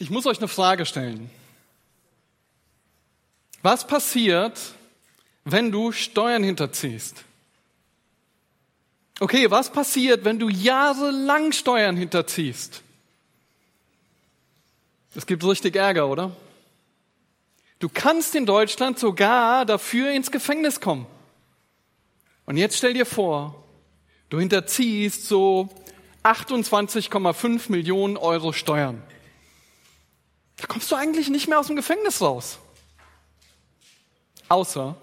Ich muss euch eine Frage stellen. Was passiert, wenn du Steuern hinterziehst? Okay, was passiert, wenn du jahrelang Steuern hinterziehst? Es gibt richtig Ärger, oder? Du kannst in Deutschland sogar dafür ins Gefängnis kommen. Und jetzt stell dir vor, du hinterziehst so 28,5 Millionen Euro Steuern. Da kommst du eigentlich nicht mehr aus dem Gefängnis raus. Außer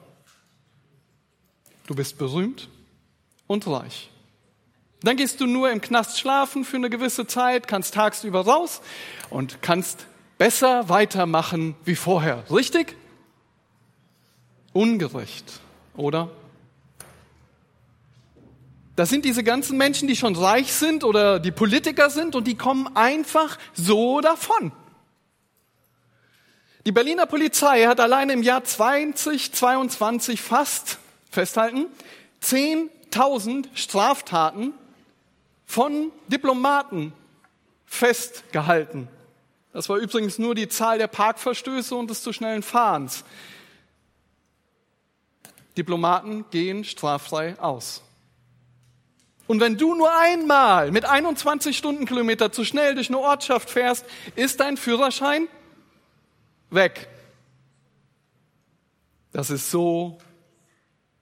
du bist berühmt und reich. Dann gehst du nur im Knast schlafen für eine gewisse Zeit, kannst tagsüber raus und kannst besser weitermachen wie vorher. Richtig? Ungerecht, oder? Das sind diese ganzen Menschen, die schon reich sind oder die Politiker sind und die kommen einfach so davon. Die Berliner Polizei hat allein im Jahr 2022 fast, festhalten, 10.000 Straftaten von Diplomaten festgehalten. Das war übrigens nur die Zahl der Parkverstöße und des zu schnellen Fahrens. Diplomaten gehen straffrei aus. Und wenn du nur einmal mit 21 Stundenkilometer zu schnell durch eine Ortschaft fährst, ist dein Führerschein weg. Das ist so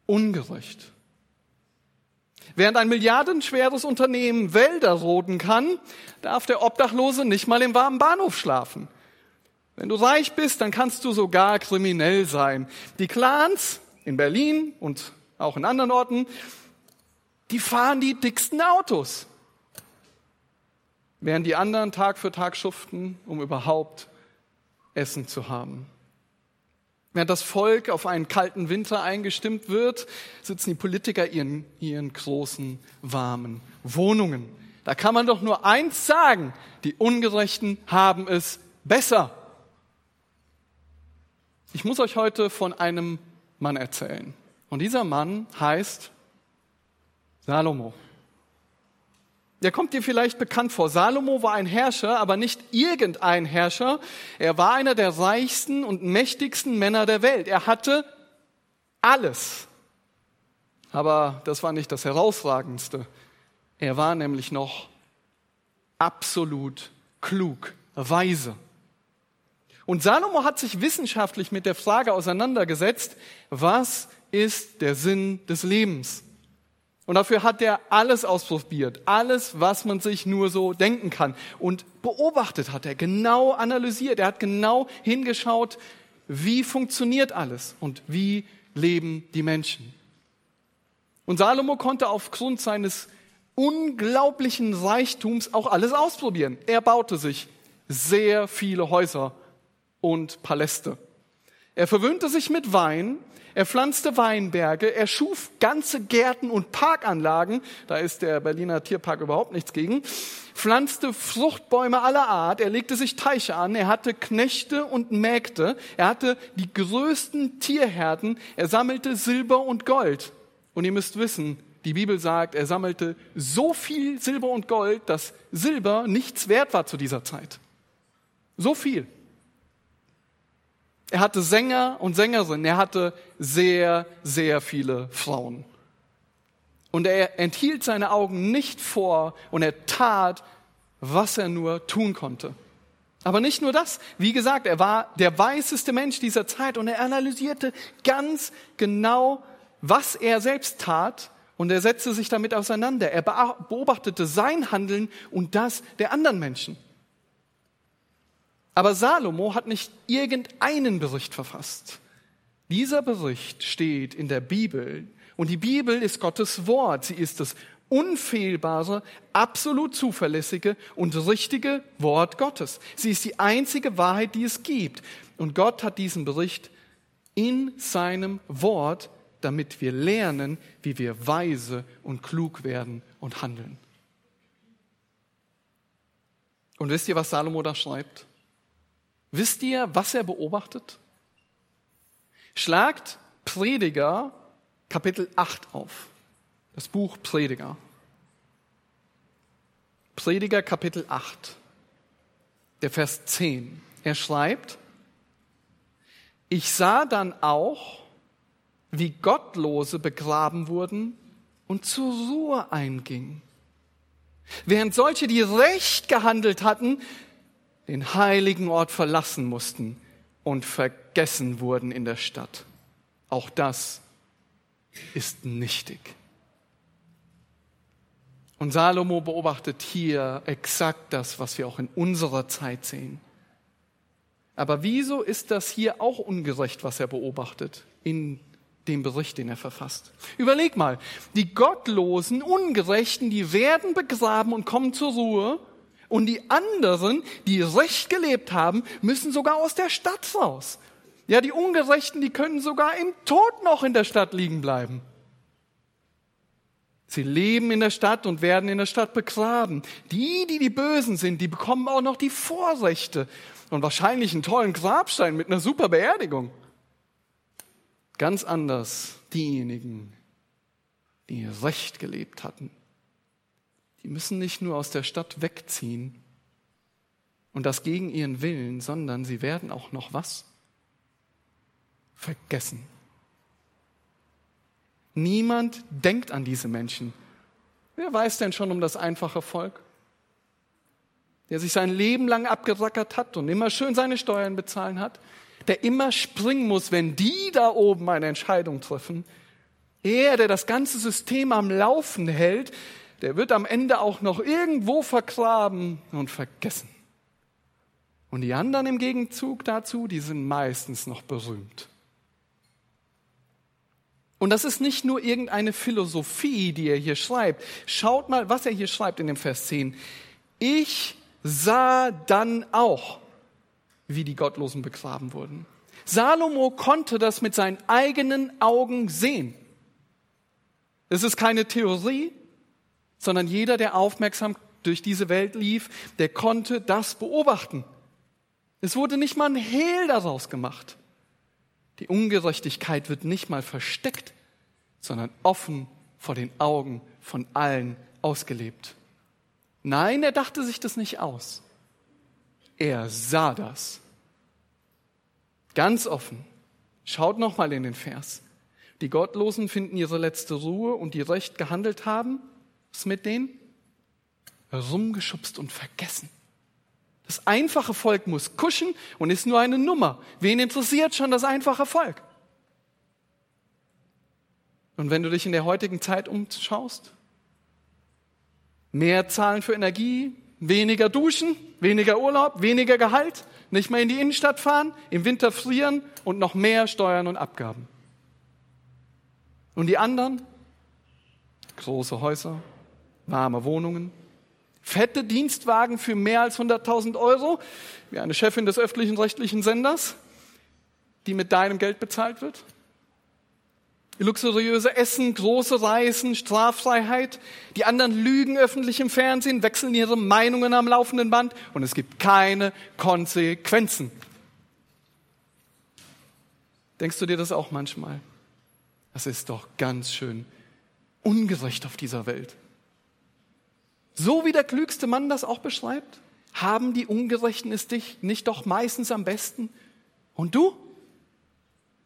ungerecht. Während ein milliardenschweres Unternehmen Wälder roden kann, darf der Obdachlose nicht mal im warmen Bahnhof schlafen. Wenn du reich bist, dann kannst du sogar kriminell sein. Die Clans in Berlin und auch in anderen Orten die fahren die dicksten Autos. Während die anderen Tag für Tag schuften, um überhaupt Essen zu haben. Während das Volk auf einen kalten Winter eingestimmt wird, sitzen die Politiker in ihren großen, warmen Wohnungen. Da kann man doch nur eins sagen, die Ungerechten haben es besser. Ich muss euch heute von einem Mann erzählen. Und dieser Mann heißt Salomo. Der kommt dir vielleicht bekannt vor. Salomo war ein Herrscher, aber nicht irgendein Herrscher. Er war einer der reichsten und mächtigsten Männer der Welt. Er hatte alles. Aber das war nicht das Herausragendste. Er war nämlich noch absolut klug, weise. Und Salomo hat sich wissenschaftlich mit der Frage auseinandergesetzt, was ist der Sinn des Lebens? Und dafür hat er alles ausprobiert, alles, was man sich nur so denken kann. Und beobachtet hat er, genau analysiert, er hat genau hingeschaut, wie funktioniert alles und wie leben die Menschen. Und Salomo konnte aufgrund seines unglaublichen Reichtums auch alles ausprobieren. Er baute sich sehr viele Häuser und Paläste. Er verwöhnte sich mit Wein er pflanzte Weinberge, er schuf ganze Gärten und Parkanlagen, da ist der Berliner Tierpark überhaupt nichts gegen, pflanzte Fruchtbäume aller Art, er legte sich Teiche an, er hatte Knechte und Mägde, er hatte die größten Tierherden, er sammelte Silber und Gold. Und ihr müsst wissen, die Bibel sagt, er sammelte so viel Silber und Gold, dass Silber nichts wert war zu dieser Zeit. So viel. Er hatte Sänger und Sängerinnen, er hatte sehr, sehr viele Frauen. Und er enthielt seine Augen nicht vor und er tat, was er nur tun konnte. Aber nicht nur das. Wie gesagt, er war der weißeste Mensch dieser Zeit und er analysierte ganz genau, was er selbst tat und er setzte sich damit auseinander. Er beobachtete sein Handeln und das der anderen Menschen. Aber Salomo hat nicht irgendeinen Bericht verfasst. Dieser Bericht steht in der Bibel und die Bibel ist Gottes Wort. Sie ist das unfehlbare, absolut zuverlässige und richtige Wort Gottes. Sie ist die einzige Wahrheit, die es gibt. Und Gott hat diesen Bericht in seinem Wort, damit wir lernen, wie wir weise und klug werden und handeln. Und wisst ihr, was Salomo da schreibt? Wisst ihr, was er beobachtet? Schlagt Prediger Kapitel 8 auf. Das Buch Prediger. Prediger Kapitel 8. der Vers 10. Er schreibt, ich sah dann auch, wie Gottlose begraben wurden und zur Ruhe eingingen. Während solche, die recht gehandelt hatten, den heiligen Ort verlassen mussten und vergessen wurden in der Stadt. Auch das ist nichtig. Und Salomo beobachtet hier exakt das, was wir auch in unserer Zeit sehen. Aber wieso ist das hier auch ungerecht, was er beobachtet in dem Bericht, den er verfasst? Überleg mal, die Gottlosen, Ungerechten, die werden begraben und kommen zur Ruhe und die anderen, die recht gelebt haben, müssen sogar aus der Stadt raus. Ja, die Ungerechten, die können sogar im Tod noch in der Stadt liegen bleiben. Sie leben in der Stadt und werden in der Stadt begraben. Die, die die Bösen sind, die bekommen auch noch die Vorrechte und wahrscheinlich einen tollen Grabstein mit einer super Beerdigung. Ganz anders diejenigen, die recht gelebt hatten. Die müssen nicht nur aus der Stadt wegziehen und das gegen ihren Willen, sondern sie werden auch noch was? Vergessen. Niemand denkt an diese Menschen. Wer weiß denn schon um das einfache Volk? Der sich sein Leben lang abgerackert hat und immer schön seine Steuern bezahlen hat, der immer springen muss, wenn die da oben eine Entscheidung treffen. Er, der das ganze System am Laufen hält, der wird am Ende auch noch irgendwo vergraben und vergessen. Und die anderen im Gegenzug dazu, die sind meistens noch berühmt. Und das ist nicht nur irgendeine Philosophie, die er hier schreibt. Schaut mal, was er hier schreibt in dem Vers 10. Ich sah dann auch, wie die Gottlosen begraben wurden. Salomo konnte das mit seinen eigenen Augen sehen. Es ist keine Theorie, sondern jeder, der aufmerksam durch diese Welt lief, der konnte das beobachten. Es wurde nicht mal ein Hehl daraus gemacht. Die Ungerechtigkeit wird nicht mal versteckt, sondern offen vor den Augen von allen ausgelebt. Nein, er dachte sich das nicht aus. Er sah das. Ganz offen. Schaut noch mal in den Vers. Die Gottlosen finden ihre letzte Ruhe und die recht gehandelt haben. Was mit denen? Rumgeschubst und vergessen. Das einfache Volk muss kuschen und ist nur eine Nummer. Wen interessiert schon das einfache Volk? Und wenn du dich in der heutigen Zeit umschaust, mehr Zahlen für Energie, weniger Duschen, weniger Urlaub, weniger Gehalt, nicht mehr in die Innenstadt fahren, im Winter frieren und noch mehr Steuern und Abgaben. Und die anderen? Große Häuser, warme Wohnungen, fette Dienstwagen für mehr als 100.000 Euro, wie eine Chefin des öffentlichen rechtlichen Senders, die mit deinem Geld bezahlt wird. Luxuriöse Essen, große Reisen, Straffreiheit. Die anderen lügen öffentlich im Fernsehen, wechseln ihre Meinungen am laufenden Band und es gibt keine Konsequenzen. Denkst du dir das auch manchmal? Das ist doch ganz schön ungerecht auf dieser Welt. So wie der klügste Mann das auch beschreibt, haben die Ungerechten es dich nicht doch meistens am besten? Und du?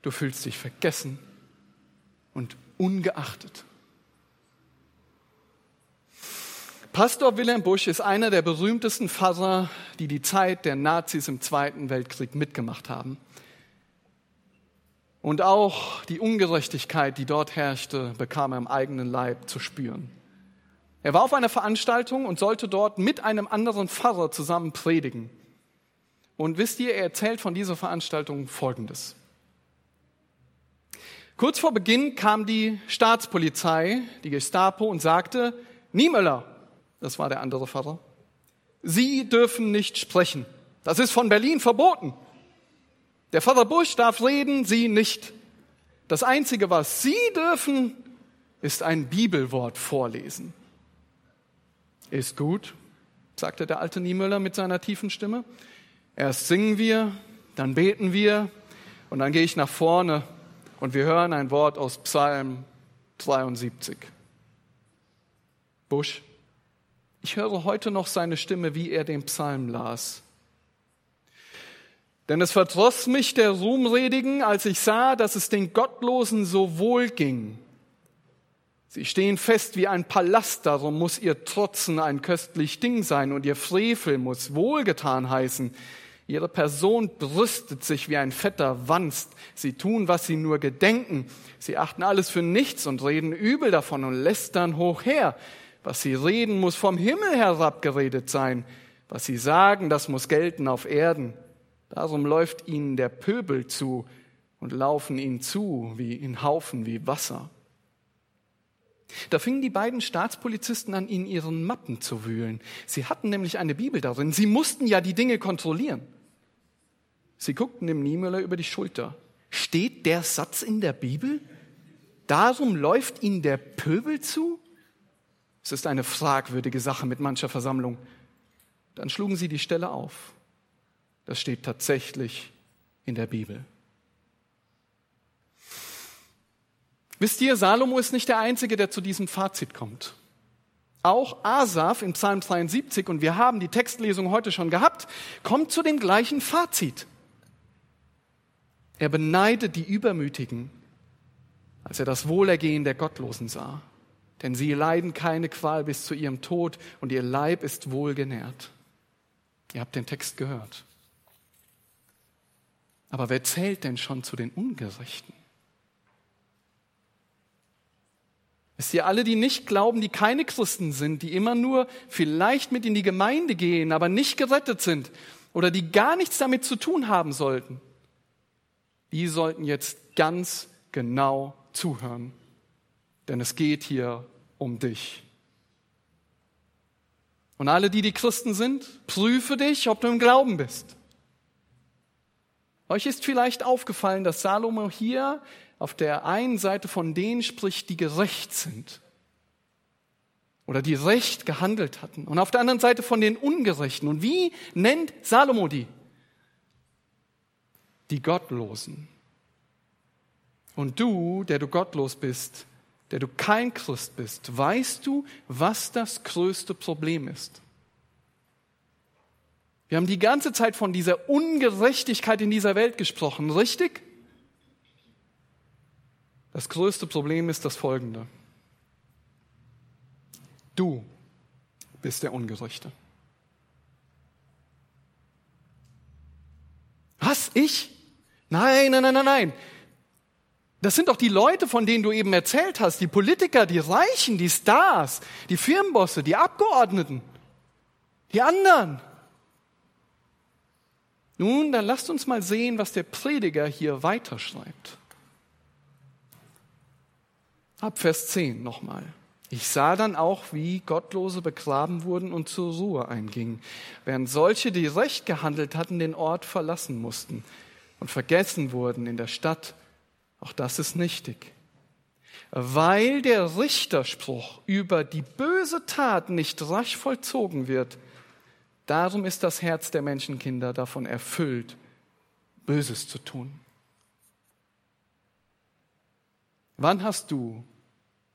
Du fühlst dich vergessen und ungeachtet. Pastor Wilhelm Busch ist einer der berühmtesten Pfarrer, die die Zeit der Nazis im Zweiten Weltkrieg mitgemacht haben. Und auch die Ungerechtigkeit, die dort herrschte, bekam er im eigenen Leib zu spüren. Er war auf einer Veranstaltung und sollte dort mit einem anderen Pfarrer zusammen predigen. Und wisst ihr, er erzählt von dieser Veranstaltung Folgendes. Kurz vor Beginn kam die Staatspolizei, die Gestapo, und sagte, Niemöller, das war der andere Pfarrer, Sie dürfen nicht sprechen. Das ist von Berlin verboten. Der Pfarrer Busch darf reden, Sie nicht. Das Einzige, was Sie dürfen, ist ein Bibelwort vorlesen. Ist gut, sagte der alte Niemöller mit seiner tiefen Stimme. Erst singen wir, dann beten wir und dann gehe ich nach vorne und wir hören ein Wort aus Psalm 72. Busch, ich höre heute noch seine Stimme, wie er den Psalm las. Denn es verdross mich der Ruhmredigen, als ich sah, dass es den Gottlosen so wohl ging. Sie stehen fest wie ein Palast, darum muss ihr Trotzen ein köstlich Ding sein und ihr Frevel muss wohlgetan heißen. Ihre Person brüstet sich wie ein fetter Wanst. Sie tun, was sie nur gedenken. Sie achten alles für nichts und reden übel davon und lästern hoch her. Was sie reden, muss vom Himmel herabgeredet sein. Was sie sagen, das muss gelten auf Erden. Darum läuft ihnen der Pöbel zu und laufen ihnen zu wie in Haufen wie Wasser. Da fingen die beiden Staatspolizisten an, in ihren Mappen zu wühlen. Sie hatten nämlich eine Bibel darin. Sie mussten ja die Dinge kontrollieren. Sie guckten dem Niemöller über die Schulter. Steht der Satz in der Bibel? Darum läuft ihnen der Pöbel zu? Es ist eine fragwürdige Sache mit mancher Versammlung. Dann schlugen sie die Stelle auf. Das steht tatsächlich in der Bibel. Wisst ihr, Salomo ist nicht der Einzige, der zu diesem Fazit kommt. Auch Asaf im Psalm 72, und wir haben die Textlesung heute schon gehabt, kommt zu dem gleichen Fazit. Er beneidet die Übermütigen, als er das Wohlergehen der Gottlosen sah. Denn sie leiden keine Qual bis zu ihrem Tod und ihr Leib ist wohlgenährt. Ihr habt den Text gehört. Aber wer zählt denn schon zu den Ungerechten? Wisst ihr, alle, die nicht glauben, die keine Christen sind, die immer nur vielleicht mit in die Gemeinde gehen, aber nicht gerettet sind oder die gar nichts damit zu tun haben sollten, die sollten jetzt ganz genau zuhören. Denn es geht hier um dich. Und alle, die die Christen sind, prüfe dich, ob du im Glauben bist. Euch ist vielleicht aufgefallen, dass Salomo hier auf der einen Seite von denen spricht, die gerecht sind oder die recht gehandelt hatten und auf der anderen Seite von den Ungerechten. Und wie nennt Salomo die? Die Gottlosen. Und du, der du gottlos bist, der du kein Christ bist, weißt du, was das größte Problem ist? Wir haben die ganze Zeit von dieser Ungerechtigkeit in dieser Welt gesprochen, richtig? Das größte Problem ist das folgende. Du bist der Ungerechte. Was? Ich? Nein, nein, nein, nein, nein. Das sind doch die Leute, von denen du eben erzählt hast, die Politiker, die Reichen, die Stars, die Firmenbosse, die Abgeordneten, die anderen. Nun, dann lasst uns mal sehen, was der Prediger hier weiterschreibt. Ab Vers 10 nochmal. Ich sah dann auch, wie Gottlose begraben wurden und zur Ruhe eingingen, während solche, die recht gehandelt hatten, den Ort verlassen mussten und vergessen wurden in der Stadt. Auch das ist nichtig. Weil der Richterspruch über die böse Tat nicht rasch vollzogen wird, darum ist das Herz der Menschenkinder davon erfüllt, Böses zu tun. Wann hast du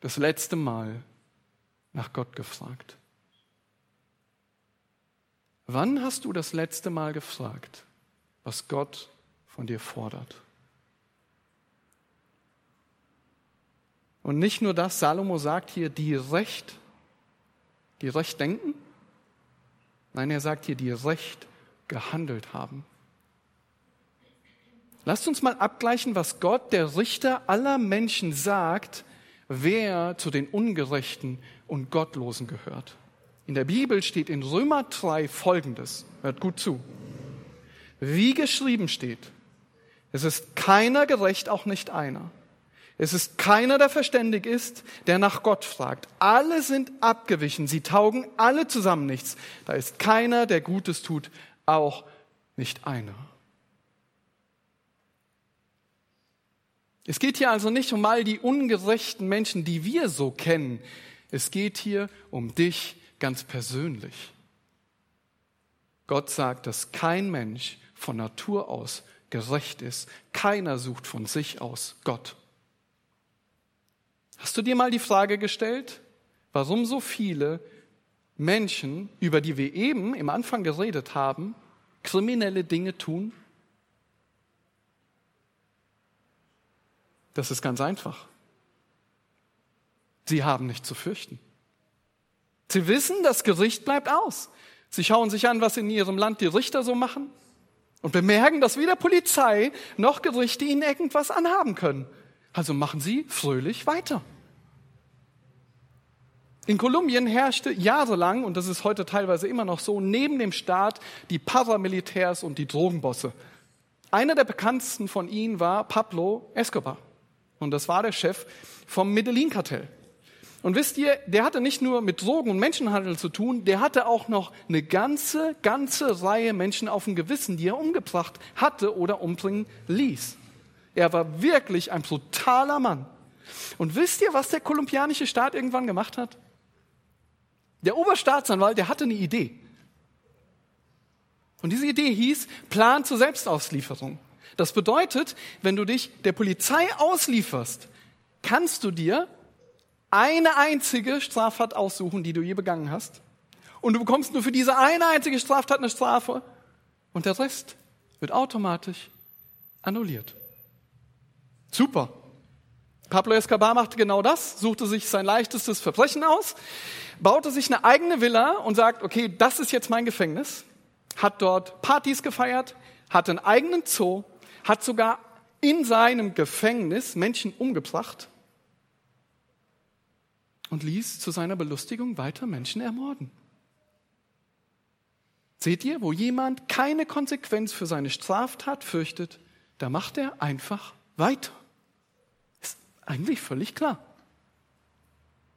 das letzte Mal nach Gott gefragt? Wann hast du das letzte Mal gefragt, was Gott von dir fordert? Und nicht nur das, Salomo sagt hier, die Recht, die Recht denken. Nein, er sagt hier, die Recht gehandelt haben. Lasst uns mal abgleichen, was Gott, der Richter aller Menschen, sagt, wer zu den Ungerechten und Gottlosen gehört. In der Bibel steht in Römer 3 Folgendes. Hört gut zu. Wie geschrieben steht, es ist keiner gerecht, auch nicht einer. Es ist keiner, der verständig ist, der nach Gott fragt. Alle sind abgewichen, sie taugen alle zusammen nichts. Da ist keiner, der Gutes tut, auch nicht einer. Es geht hier also nicht um all die ungerechten Menschen, die wir so kennen. Es geht hier um dich ganz persönlich. Gott sagt, dass kein Mensch von Natur aus gerecht ist. Keiner sucht von sich aus Gott. Hast du dir mal die Frage gestellt, warum so viele Menschen, über die wir eben im Anfang geredet haben, kriminelle Dinge tun? Das ist ganz einfach. Sie haben nicht zu fürchten. Sie wissen, das Gericht bleibt aus. Sie schauen sich an, was in ihrem Land die Richter so machen und bemerken, dass weder Polizei noch Gerichte ihnen irgendwas anhaben können. Also machen sie fröhlich weiter. In Kolumbien herrschte jahrelang, und das ist heute teilweise immer noch so, neben dem Staat die Paramilitärs und die Drogenbosse. Einer der bekanntesten von ihnen war Pablo Escobar. Und das war der Chef vom Medellin-Kartell. Und wisst ihr, der hatte nicht nur mit Drogen und Menschenhandel zu tun, der hatte auch noch eine ganze, ganze Reihe Menschen auf dem Gewissen, die er umgebracht hatte oder umbringen ließ. Er war wirklich ein brutaler Mann. Und wisst ihr, was der kolumbianische Staat irgendwann gemacht hat? Der Oberstaatsanwalt, der hatte eine Idee. Und diese Idee hieß Plan zur Selbstauslieferung. Das bedeutet, wenn du dich der Polizei auslieferst, kannst du dir eine einzige Straftat aussuchen, die du je begangen hast. Und du bekommst nur für diese eine einzige Straftat eine Strafe. Und der Rest wird automatisch annulliert. Super. Pablo Escobar machte genau das, suchte sich sein leichtestes Verbrechen aus, baute sich eine eigene Villa und sagt, okay, das ist jetzt mein Gefängnis, hat dort Partys gefeiert, hat einen eigenen Zoo, hat sogar in seinem Gefängnis Menschen umgebracht und ließ zu seiner Belustigung weiter Menschen ermorden. Seht ihr, wo jemand keine Konsequenz für seine Straftat fürchtet, da macht er einfach weiter. Ist eigentlich völlig klar.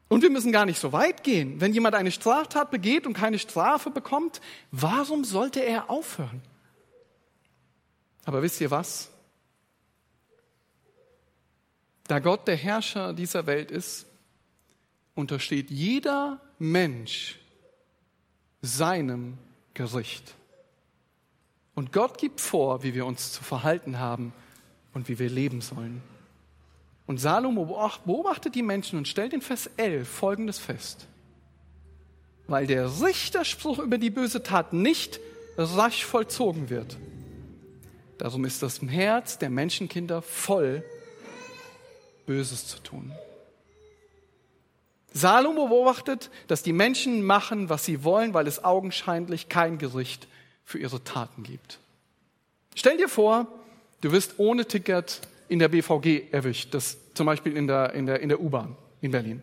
Und wir müssen gar nicht so weit gehen. Wenn jemand eine Straftat begeht und keine Strafe bekommt, warum sollte er aufhören? Aber wisst ihr was? Da Gott der Herrscher dieser Welt ist, untersteht jeder Mensch seinem Gericht. Und Gott gibt vor, wie wir uns zu verhalten haben und wie wir leben sollen. Und Salomo beobachtet die Menschen und stellt in Vers 11 Folgendes fest. Weil der Richterspruch über die böse Tat nicht rasch vollzogen wird. Darum ist das Herz der Menschenkinder voll, Böses zu tun. Salomo beobachtet, dass die Menschen machen, was sie wollen, weil es augenscheinlich kein Gericht für ihre Taten gibt. Stell dir vor, du wirst ohne Ticket in der BVG erwischt, das zum Beispiel in der, in der, in der U-Bahn in Berlin.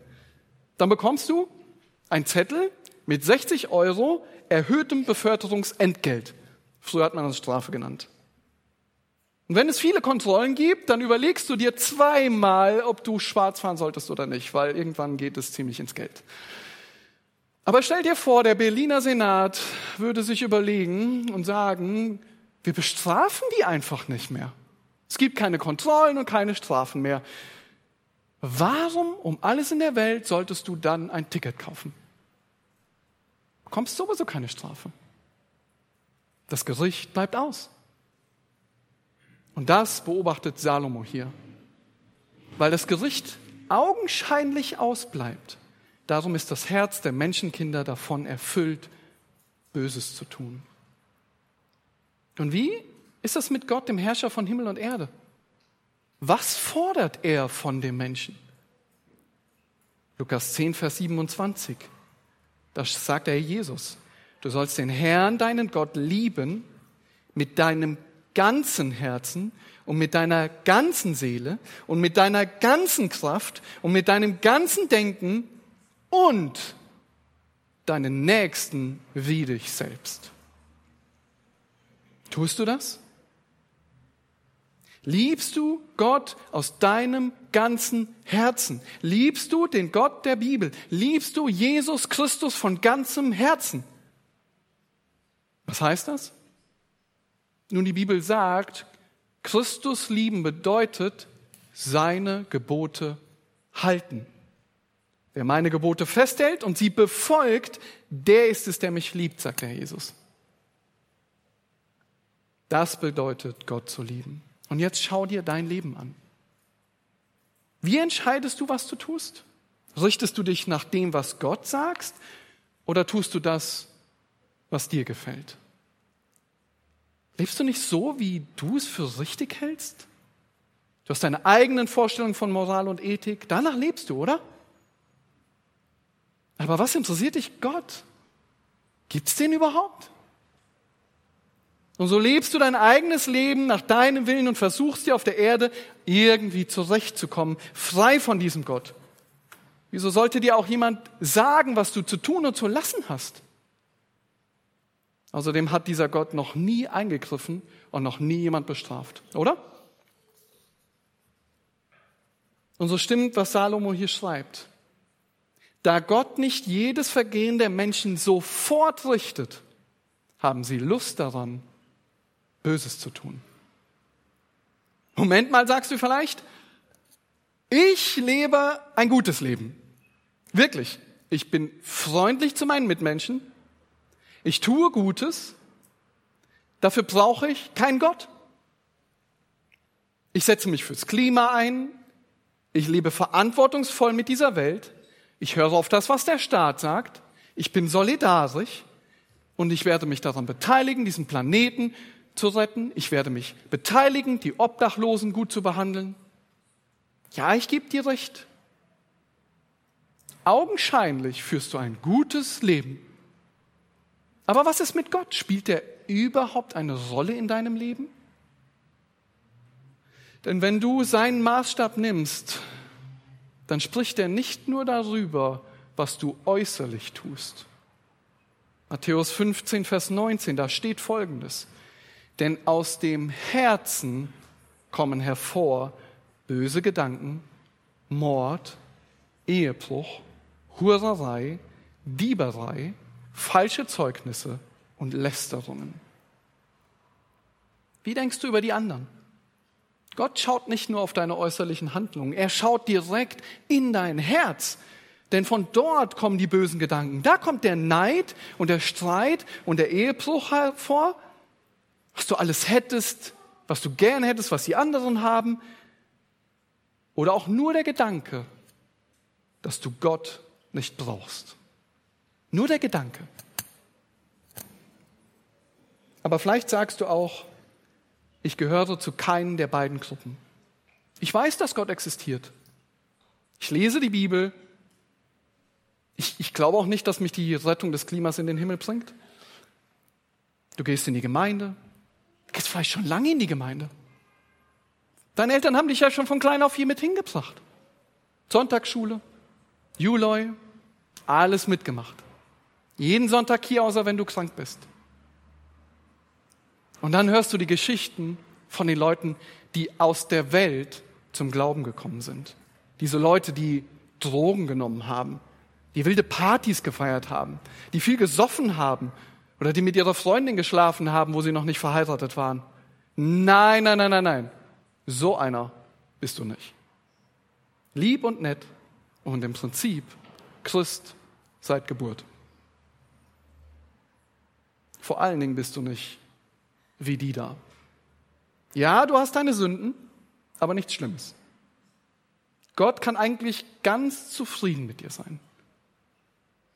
Dann bekommst du einen Zettel mit 60 Euro erhöhtem Beförderungsentgelt. Früher hat man das Strafe genannt. Und wenn es viele Kontrollen gibt, dann überlegst du dir zweimal, ob du schwarz fahren solltest oder nicht, weil irgendwann geht es ziemlich ins Geld. Aber stell dir vor, der Berliner Senat würde sich überlegen und sagen, wir bestrafen die einfach nicht mehr. Es gibt keine Kontrollen und keine Strafen mehr. Warum um alles in der Welt solltest du dann ein Ticket kaufen? Du bekommst sowieso keine Strafe. Das Gericht bleibt aus. Und das beobachtet Salomo hier. Weil das Gericht augenscheinlich ausbleibt. Darum ist das Herz der Menschenkinder davon erfüllt, Böses zu tun. Und wie ist das mit Gott, dem Herrscher von Himmel und Erde? Was fordert er von dem Menschen? Lukas 10, Vers 27. Da sagt er Jesus, du sollst den Herrn, deinen Gott, lieben mit deinem ganzen Herzen und mit deiner ganzen Seele und mit deiner ganzen Kraft und mit deinem ganzen Denken und deinen Nächsten wie dich selbst. Tust du das? Liebst du Gott aus deinem ganzen Herzen? Liebst du den Gott der Bibel? Liebst du Jesus Christus von ganzem Herzen? Was heißt das? Nun, die Bibel sagt, Christus lieben bedeutet seine Gebote halten. Wer meine Gebote festhält und sie befolgt, der ist es, der mich liebt, sagt der Jesus. Das bedeutet, Gott zu lieben. Und jetzt schau dir dein Leben an. Wie entscheidest du, was du tust? Richtest du dich nach dem, was Gott sagst, oder tust du das, was dir gefällt? Lebst du nicht so, wie du es für richtig hältst? Du hast deine eigenen Vorstellungen von Moral und Ethik. Danach lebst du, oder? Aber was interessiert dich Gott? Gibt's den überhaupt? Und so lebst du dein eigenes Leben nach deinem Willen und versuchst dir auf der Erde irgendwie zurechtzukommen, frei von diesem Gott. Wieso sollte dir auch jemand sagen, was du zu tun und zu lassen hast? Außerdem hat dieser Gott noch nie eingegriffen und noch nie jemand bestraft, oder? Und so stimmt, was Salomo hier schreibt. Da Gott nicht jedes Vergehen der Menschen sofort richtet, haben sie Lust daran, Böses zu tun. Moment mal, sagst du vielleicht, ich lebe ein gutes Leben. Wirklich. Ich bin freundlich zu meinen Mitmenschen. Ich tue Gutes. Dafür brauche ich keinen Gott. Ich setze mich fürs Klima ein. Ich lebe verantwortungsvoll mit dieser Welt. Ich höre auf das, was der Staat sagt. Ich bin solidarisch und ich werde mich daran beteiligen, diesen Planeten zu retten. Ich werde mich beteiligen, die Obdachlosen gut zu behandeln. Ja, ich gebe dir recht. Augenscheinlich führst du ein gutes Leben. Aber was ist mit Gott? Spielt er überhaupt eine Rolle in deinem Leben? Denn wenn du seinen Maßstab nimmst, dann spricht er nicht nur darüber, was du äußerlich tust. Matthäus 15, Vers 19, da steht Folgendes. Denn aus dem Herzen kommen hervor böse Gedanken, Mord, Ehebruch, Hurerei, Dieberei, falsche Zeugnisse und Lästerungen. Wie denkst du über die anderen? Gott schaut nicht nur auf deine äußerlichen Handlungen, er schaut direkt in dein Herz. Denn von dort kommen die bösen Gedanken. Da kommt der Neid und der Streit und der Ehebruch hervor was du alles hättest, was du gern hättest, was die anderen haben. Oder auch nur der Gedanke, dass du Gott nicht brauchst. Nur der Gedanke. Aber vielleicht sagst du auch, ich gehöre zu keinen der beiden Gruppen. Ich weiß, dass Gott existiert. Ich lese die Bibel. Ich, ich glaube auch nicht, dass mich die Rettung des Klimas in den Himmel bringt. Du gehst in die Gemeinde, gehst vielleicht schon lange in die Gemeinde. Deine Eltern haben dich ja schon von klein auf hier mit hingebracht. Sonntagsschule, Juloi, alles mitgemacht. Jeden Sonntag hier, außer wenn du krank bist. Und dann hörst du die Geschichten von den Leuten, die aus der Welt zum Glauben gekommen sind. Diese Leute, die Drogen genommen haben, die wilde Partys gefeiert haben, die viel gesoffen haben oder die mit ihrer Freundin geschlafen haben, wo sie noch nicht verheiratet waren. Nein, nein, nein, nein, nein. So einer bist du nicht. Lieb und nett und im Prinzip Christ seit Geburt. Vor allen Dingen bist du nicht wie die da. Ja, du hast deine Sünden, aber nichts Schlimmes. Gott kann eigentlich ganz zufrieden mit dir sein.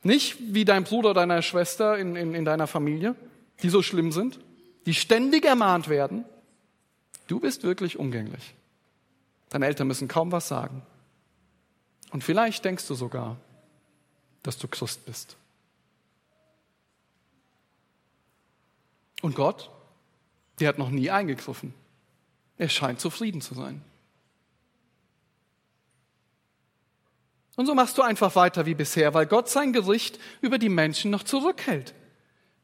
Nicht wie dein Bruder oder deine Schwester in, in, in deiner Familie, die so schlimm sind, die ständig ermahnt werden. Du bist wirklich umgänglich. Deine Eltern müssen kaum was sagen. Und vielleicht denkst du sogar, dass du Christ bist. Und Gott, der hat noch nie eingegriffen. Er scheint zufrieden zu sein. Und so machst du einfach weiter wie bisher, weil Gott sein Gericht über die Menschen noch zurückhält.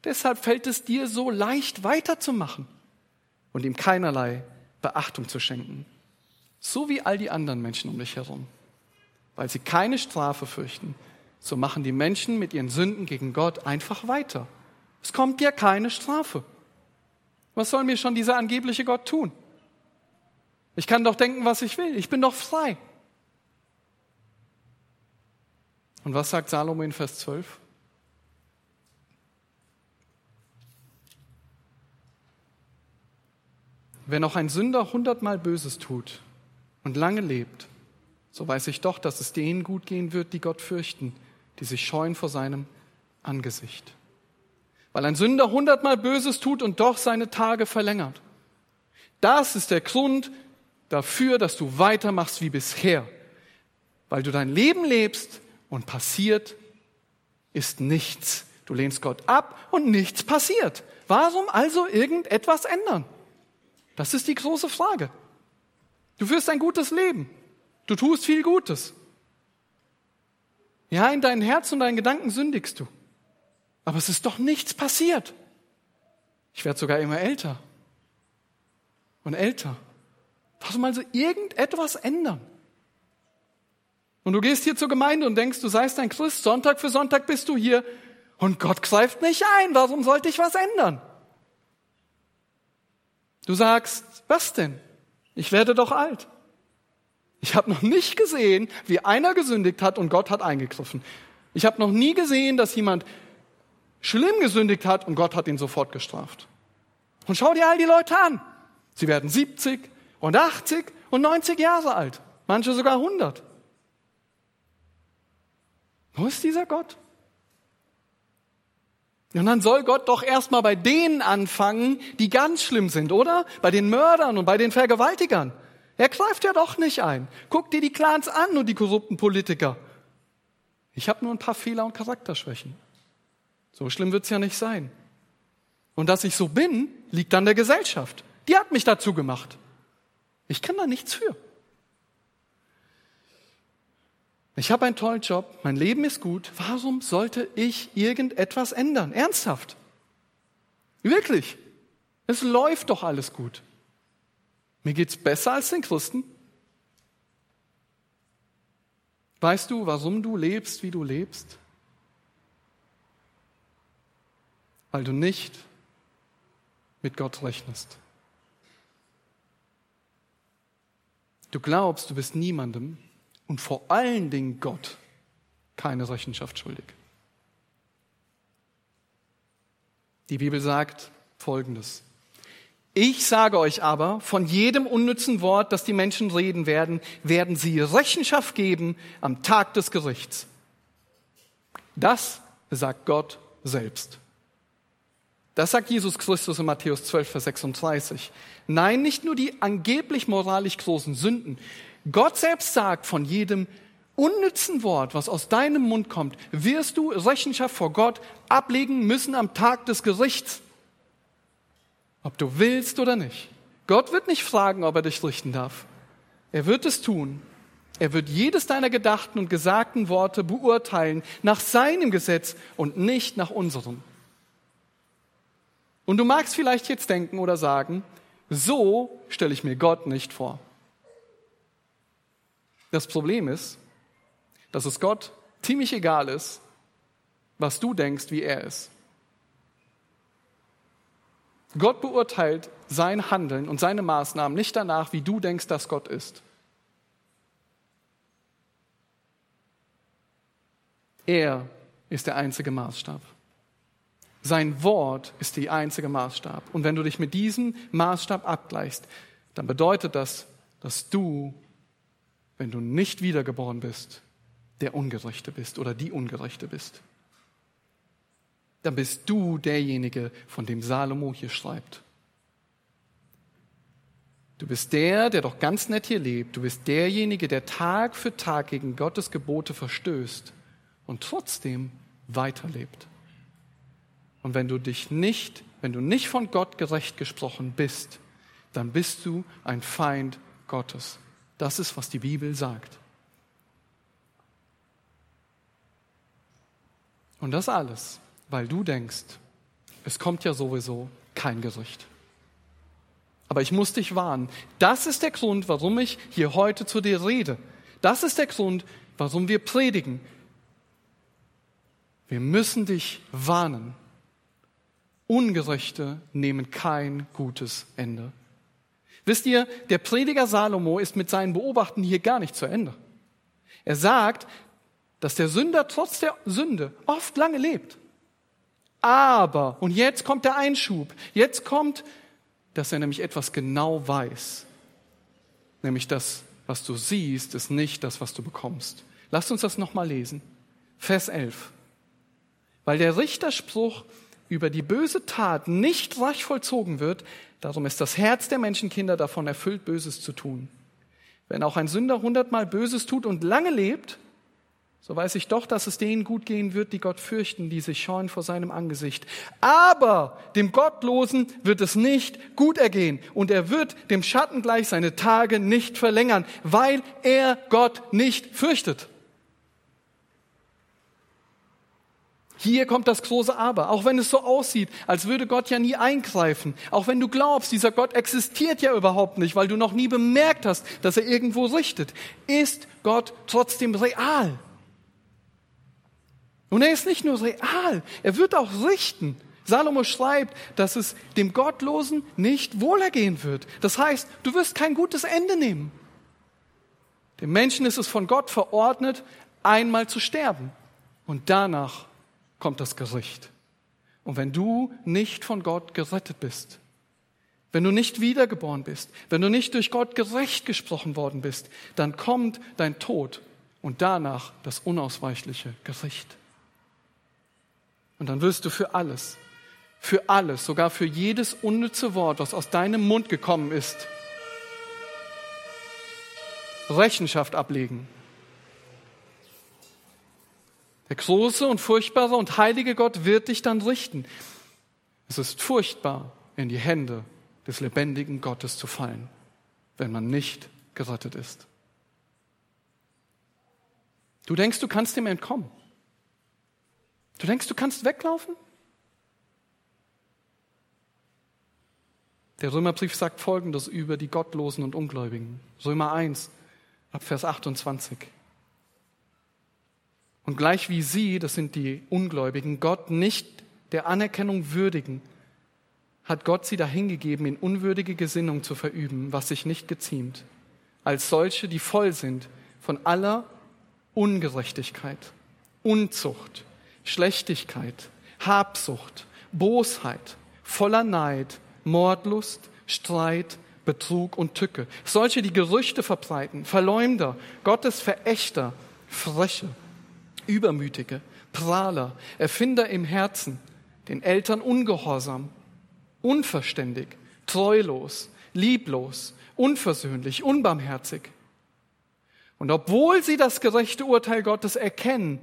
Deshalb fällt es dir so leicht weiterzumachen und ihm keinerlei Beachtung zu schenken. So wie all die anderen Menschen um dich herum. Weil sie keine Strafe fürchten, so machen die Menschen mit ihren Sünden gegen Gott einfach weiter. Es kommt dir keine Strafe. Was soll mir schon dieser angebliche Gott tun? Ich kann doch denken, was ich will. Ich bin doch frei. Und was sagt Salomo in Vers 12? Wenn auch ein Sünder hundertmal Böses tut und lange lebt, so weiß ich doch, dass es denen gut gehen wird, die Gott fürchten, die sich scheuen vor seinem Angesicht. Weil ein Sünder hundertmal Böses tut und doch seine Tage verlängert. Das ist der Grund, dafür, dass du weitermachst wie bisher, weil du dein Leben lebst und passiert ist nichts. Du lehnst Gott ab und nichts passiert. Warum also irgendetwas ändern? Das ist die große Frage. Du führst ein gutes Leben. Du tust viel Gutes. Ja, in deinem Herz und deinen Gedanken sündigst du. Aber es ist doch nichts passiert. Ich werde sogar immer älter und älter. Warum also irgendetwas ändern? Und du gehst hier zur Gemeinde und denkst, du seist ein Christ, Sonntag für Sonntag bist du hier und Gott greift nicht ein. Warum sollte ich was ändern? Du sagst, was denn? Ich werde doch alt. Ich habe noch nicht gesehen, wie einer gesündigt hat und Gott hat eingegriffen. Ich habe noch nie gesehen, dass jemand schlimm gesündigt hat und Gott hat ihn sofort gestraft. Und schau dir all die Leute an. Sie werden 70 und 80 und 90 Jahre alt. Manche sogar 100. Wo ist dieser Gott? Und dann soll Gott doch erstmal bei denen anfangen, die ganz schlimm sind, oder? Bei den Mördern und bei den Vergewaltigern. Er greift ja doch nicht ein. Guck dir die Clans an und die korrupten Politiker. Ich habe nur ein paar Fehler und Charakterschwächen. So schlimm wird's ja nicht sein. Und dass ich so bin, liegt an der Gesellschaft. Die hat mich dazu gemacht. Ich kann da nichts für. Ich habe einen tollen Job, mein Leben ist gut. Warum sollte ich irgendetwas ändern? Ernsthaft. Wirklich. Es läuft doch alles gut. Mir geht's besser als den Christen. Weißt du, warum du lebst, wie du lebst? Weil du nicht mit Gott rechnest. Du glaubst, du bist niemandem und vor allen Dingen Gott keine Rechenschaft schuldig. Die Bibel sagt Folgendes. Ich sage euch aber, von jedem unnützen Wort, das die Menschen reden werden, werden sie Rechenschaft geben am Tag des Gerichts. Das sagt Gott selbst. Das sagt Jesus Christus in Matthäus 12, Vers 36. Nein, nicht nur die angeblich moralisch großen Sünden, Gott selbst sagt, von jedem unnützen Wort, was aus deinem Mund kommt, wirst du Rechenschaft vor Gott ablegen müssen am Tag des Gerichts. Ob du willst oder nicht. Gott wird nicht fragen, ob er dich richten darf. Er wird es tun. Er wird jedes deiner gedachten und gesagten Worte beurteilen nach seinem Gesetz und nicht nach unserem. Und du magst vielleicht jetzt denken oder sagen, so stelle ich mir Gott nicht vor. Das Problem ist, dass es Gott ziemlich egal ist, was du denkst, wie er ist. Gott beurteilt sein Handeln und seine Maßnahmen nicht danach, wie du denkst, dass Gott ist. Er ist der einzige Maßstab. Sein Wort ist die einzige Maßstab. Und wenn du dich mit diesem Maßstab abgleichst, dann bedeutet das, dass du wenn du nicht wiedergeboren bist, der Ungerechte bist oder die Ungerechte bist. Dann bist du derjenige, von dem Salomo hier schreibt. Du bist der, der doch ganz nett hier lebt. Du bist derjenige, der Tag für Tag gegen Gottes Gebote verstößt und trotzdem weiterlebt. Und wenn du dich nicht, wenn du nicht von Gott gerecht gesprochen bist, dann bist du ein Feind Gottes. Das ist, was die Bibel sagt. Und das alles, weil du denkst, es kommt ja sowieso kein Gericht. Aber ich muss dich warnen. Das ist der Grund, warum ich hier heute zu dir rede. Das ist der Grund, warum wir predigen. Wir müssen dich warnen. Ungerechte nehmen kein gutes Ende. Wisst ihr, der Prediger Salomo ist mit seinen Beobachten hier gar nicht zu Ende. Er sagt, dass der Sünder trotz der Sünde oft lange lebt. Aber, und jetzt kommt der Einschub, jetzt kommt, dass er nämlich etwas genau weiß. Nämlich das, was du siehst, ist nicht das, was du bekommst. Lasst uns das nochmal lesen. Vers 11. Weil der Richterspruch über die böse Tat nicht rasch vollzogen wird, darum ist das Herz der Menschenkinder davon erfüllt, Böses zu tun. Wenn auch ein Sünder hundertmal Böses tut und lange lebt, so weiß ich doch, dass es denen gut gehen wird, die Gott fürchten, die sich scheuen vor seinem Angesicht. Aber dem Gottlosen wird es nicht gut ergehen und er wird dem Schatten gleich seine Tage nicht verlängern, weil er Gott nicht fürchtet. Hier kommt das große Aber. Auch wenn es so aussieht, als würde Gott ja nie eingreifen. Auch wenn du glaubst, dieser Gott existiert ja überhaupt nicht, weil du noch nie bemerkt hast, dass er irgendwo richtet, ist Gott trotzdem real. Und er ist nicht nur real, er wird auch richten. Salomo schreibt, dass es dem Gottlosen nicht wohlergehen wird. Das heißt, du wirst kein gutes Ende nehmen. Dem Menschen ist es von Gott verordnet, einmal zu sterben. Und danach kommt das Gericht. Und wenn du nicht von Gott gerettet bist, wenn du nicht wiedergeboren bist, wenn du nicht durch Gott gerecht gesprochen worden bist, dann kommt dein Tod und danach das unausweichliche Gericht. Und dann wirst du für alles, für alles, sogar für jedes unnütze Wort, was aus deinem Mund gekommen ist, Rechenschaft ablegen. Der große und furchtbare und heilige Gott wird dich dann richten. Es ist furchtbar, in die Hände des lebendigen Gottes zu fallen, wenn man nicht gerettet ist. Du denkst, du kannst ihm entkommen. Du denkst, du kannst weglaufen? Der Römerbrief sagt Folgendes über die Gottlosen und Ungläubigen. Römer 1, ab Vers 28. Und gleich wie sie, das sind die Ungläubigen, Gott nicht der Anerkennung würdigen, hat Gott sie dahingegeben, in unwürdige Gesinnung zu verüben, was sich nicht geziemt, als solche, die voll sind von aller Ungerechtigkeit, Unzucht, Schlechtigkeit, Habsucht, Bosheit, voller Neid, Mordlust, Streit, Betrug und Tücke. Solche, die Gerüchte verbreiten, Verleumder, Gottes Verächter, Freche, Übermütige, Prahler, Erfinder im Herzen, den Eltern ungehorsam, unverständig, treulos, lieblos, unversöhnlich, unbarmherzig. Und obwohl sie das gerechte Urteil Gottes erkennen,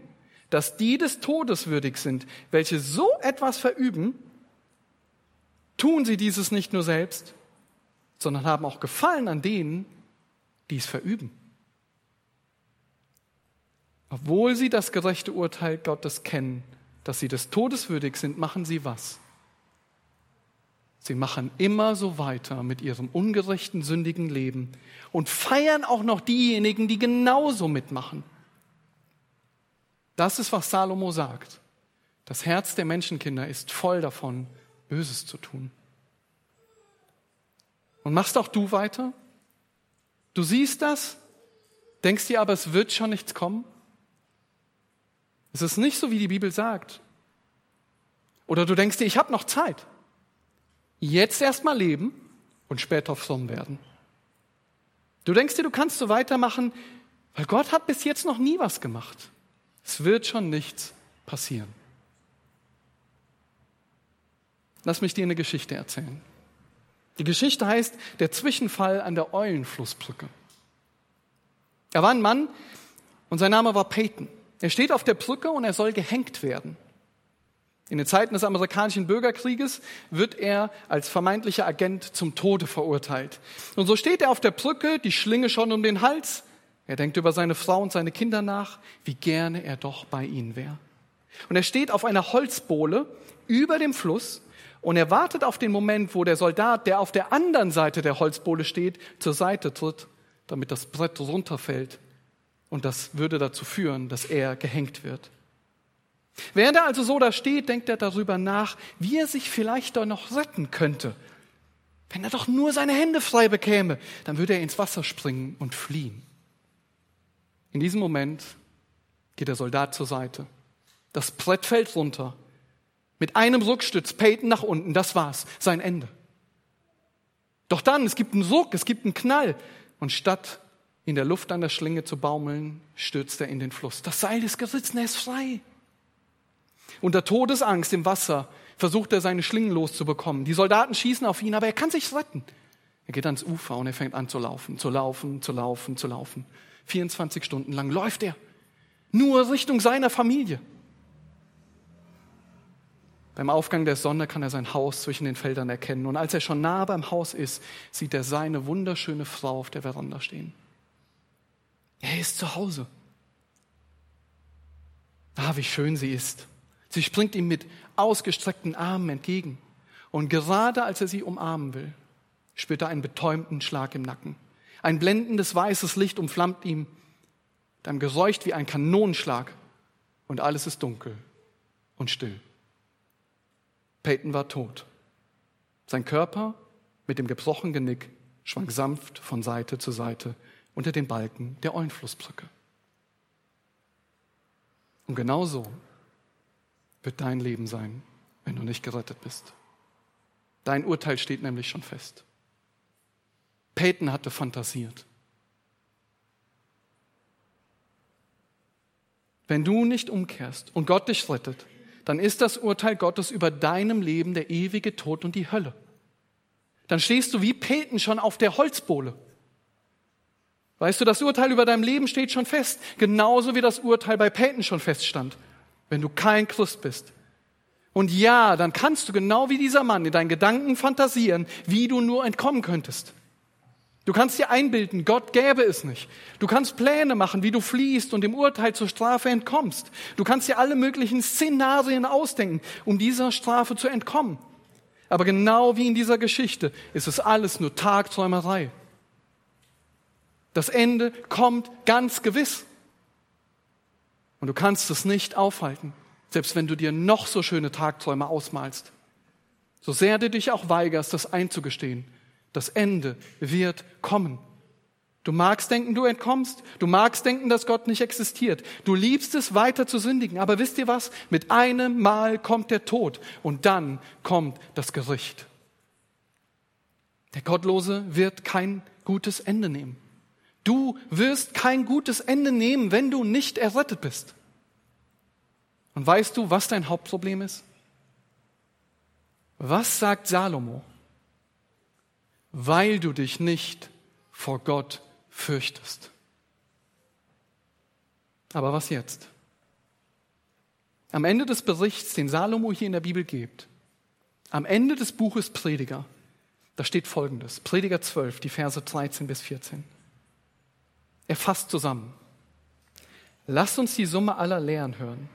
dass die des Todes würdig sind, welche so etwas verüben, tun sie dieses nicht nur selbst, sondern haben auch Gefallen an denen, die es verüben. Obwohl sie das gerechte Urteil Gottes kennen, dass sie des Todes würdig sind, machen sie was? Sie machen immer so weiter mit ihrem ungerechten, sündigen Leben und feiern auch noch diejenigen, die genauso mitmachen. Das ist, was Salomo sagt. Das Herz der Menschenkinder ist voll davon, Böses zu tun. Und machst auch du weiter? Du siehst das, denkst dir aber, es wird schon nichts kommen? Es ist nicht so, wie die Bibel sagt. Oder du denkst dir, ich habe noch Zeit. Jetzt erstmal leben und später fromm werden. Du denkst dir, du kannst so weitermachen, weil Gott hat bis jetzt noch nie was gemacht. Es wird schon nichts passieren. Lass mich dir eine Geschichte erzählen. Die Geschichte heißt Der Zwischenfall an der Eulenflussbrücke. Er war ein Mann und sein Name war Peyton. Er steht auf der Brücke und er soll gehängt werden. In den Zeiten des amerikanischen Bürgerkrieges wird er als vermeintlicher Agent zum Tode verurteilt. Und so steht er auf der Brücke, die Schlinge schon um den Hals, er denkt über seine Frau und seine Kinder nach, wie gerne er doch bei ihnen wäre. Und er steht auf einer Holzbohle über dem Fluss und er wartet auf den Moment, wo der Soldat, der auf der anderen Seite der Holzbohle steht, zur Seite tritt, damit das Brett runterfällt. Und das würde dazu führen, dass er gehängt wird. Während er also so da steht, denkt er darüber nach, wie er sich vielleicht doch noch retten könnte. Wenn er doch nur seine Hände frei bekäme, dann würde er ins Wasser springen und fliehen. In diesem Moment geht der Soldat zur Seite. Das Brett fällt runter. Mit einem Rückstütz, Peyton nach unten, das war's, sein Ende. Doch dann, es gibt einen Ruck, es gibt einen Knall. Und statt in der Luft an der Schlinge zu baumeln, stürzt er in den Fluss. Das Seil ist gerissen, er ist frei. Unter Todesangst im Wasser versucht er seine Schlingen loszubekommen. Die Soldaten schießen auf ihn, aber er kann sich retten. Er geht ans Ufer und er fängt an zu laufen, zu laufen, zu laufen, zu laufen. 24 Stunden lang läuft er. Nur Richtung seiner Familie. Beim Aufgang der Sonne kann er sein Haus zwischen den Feldern erkennen. Und als er schon nah beim Haus ist, sieht er seine wunderschöne Frau auf der Veranda stehen. Er ist zu Hause. Ah, wie schön sie ist. Sie springt ihm mit ausgestreckten Armen entgegen. Und gerade als er sie umarmen will, spürt er einen betäubten Schlag im Nacken. Ein blendendes weißes Licht umflammt ihm, dann geräucht wie ein Kanonenschlag und alles ist dunkel und still. Peyton war tot. Sein Körper mit dem gebrochenen Genick schwang sanft von Seite zu Seite unter den Balken der Eulenflussbrücke. Und genau so wird dein Leben sein, wenn du nicht gerettet bist. Dein Urteil steht nämlich schon fest. Peyton hatte fantasiert. Wenn du nicht umkehrst und Gott dich rettet, dann ist das Urteil Gottes über deinem Leben der ewige Tod und die Hölle. Dann stehst du wie Peten schon auf der Holzbohle. Weißt du, das Urteil über deinem Leben steht schon fest, genauso wie das Urteil bei Peyton schon feststand, wenn du kein Christ bist. Und ja, dann kannst du genau wie dieser Mann in deinen Gedanken fantasieren, wie du nur entkommen könntest. Du kannst dir einbilden, Gott gäbe es nicht. Du kannst Pläne machen, wie du fliehst und dem Urteil zur Strafe entkommst. Du kannst dir alle möglichen Szenarien ausdenken, um dieser Strafe zu entkommen. Aber genau wie in dieser Geschichte ist es alles nur Tagträumerei. Das Ende kommt ganz gewiss. Und du kannst es nicht aufhalten, selbst wenn du dir noch so schöne Tagträume ausmalst. So sehr du dich auch weigerst, das einzugestehen, das Ende wird kommen. Du magst denken, du entkommst. Du magst denken, dass Gott nicht existiert. Du liebst es, weiter zu sündigen. Aber wisst ihr was? Mit einem Mal kommt der Tod und dann kommt das Gericht. Der Gottlose wird kein gutes Ende nehmen. Du wirst kein gutes Ende nehmen, wenn du nicht errettet bist. Und weißt du, was dein Hauptproblem ist? Was sagt Salomo? weil du dich nicht vor Gott fürchtest. Aber was jetzt? Am Ende des Berichts, den Salomo hier in der Bibel gibt, am Ende des Buches Prediger, da steht Folgendes, Prediger 12, die Verse 13 bis 14. Er fasst zusammen. Lass uns die Summe aller Lehren hören.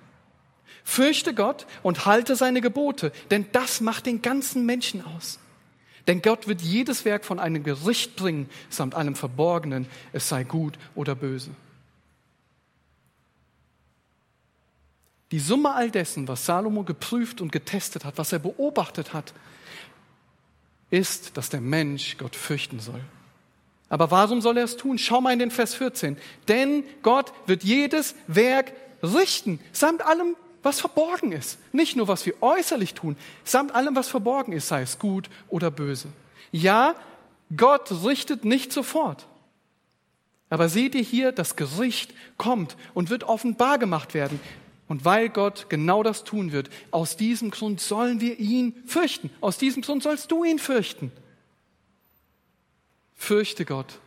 Fürchte Gott und halte seine Gebote, denn das macht den ganzen Menschen aus. Denn Gott wird jedes Werk von einem Gericht bringen, samt allem Verborgenen, es sei gut oder böse. Die Summe all dessen, was Salomo geprüft und getestet hat, was er beobachtet hat, ist, dass der Mensch Gott fürchten soll. Aber warum soll er es tun? Schau mal in den Vers 14. Denn Gott wird jedes Werk richten, samt allem was verborgen ist. Nicht nur, was wir äußerlich tun, samt allem, was verborgen ist, sei es gut oder böse. Ja, Gott richtet nicht sofort. Aber seht ihr hier, das Gericht kommt und wird offenbar gemacht werden. Und weil Gott genau das tun wird, aus diesem Grund sollen wir ihn fürchten. Aus diesem Grund sollst du ihn fürchten. Fürchte Gott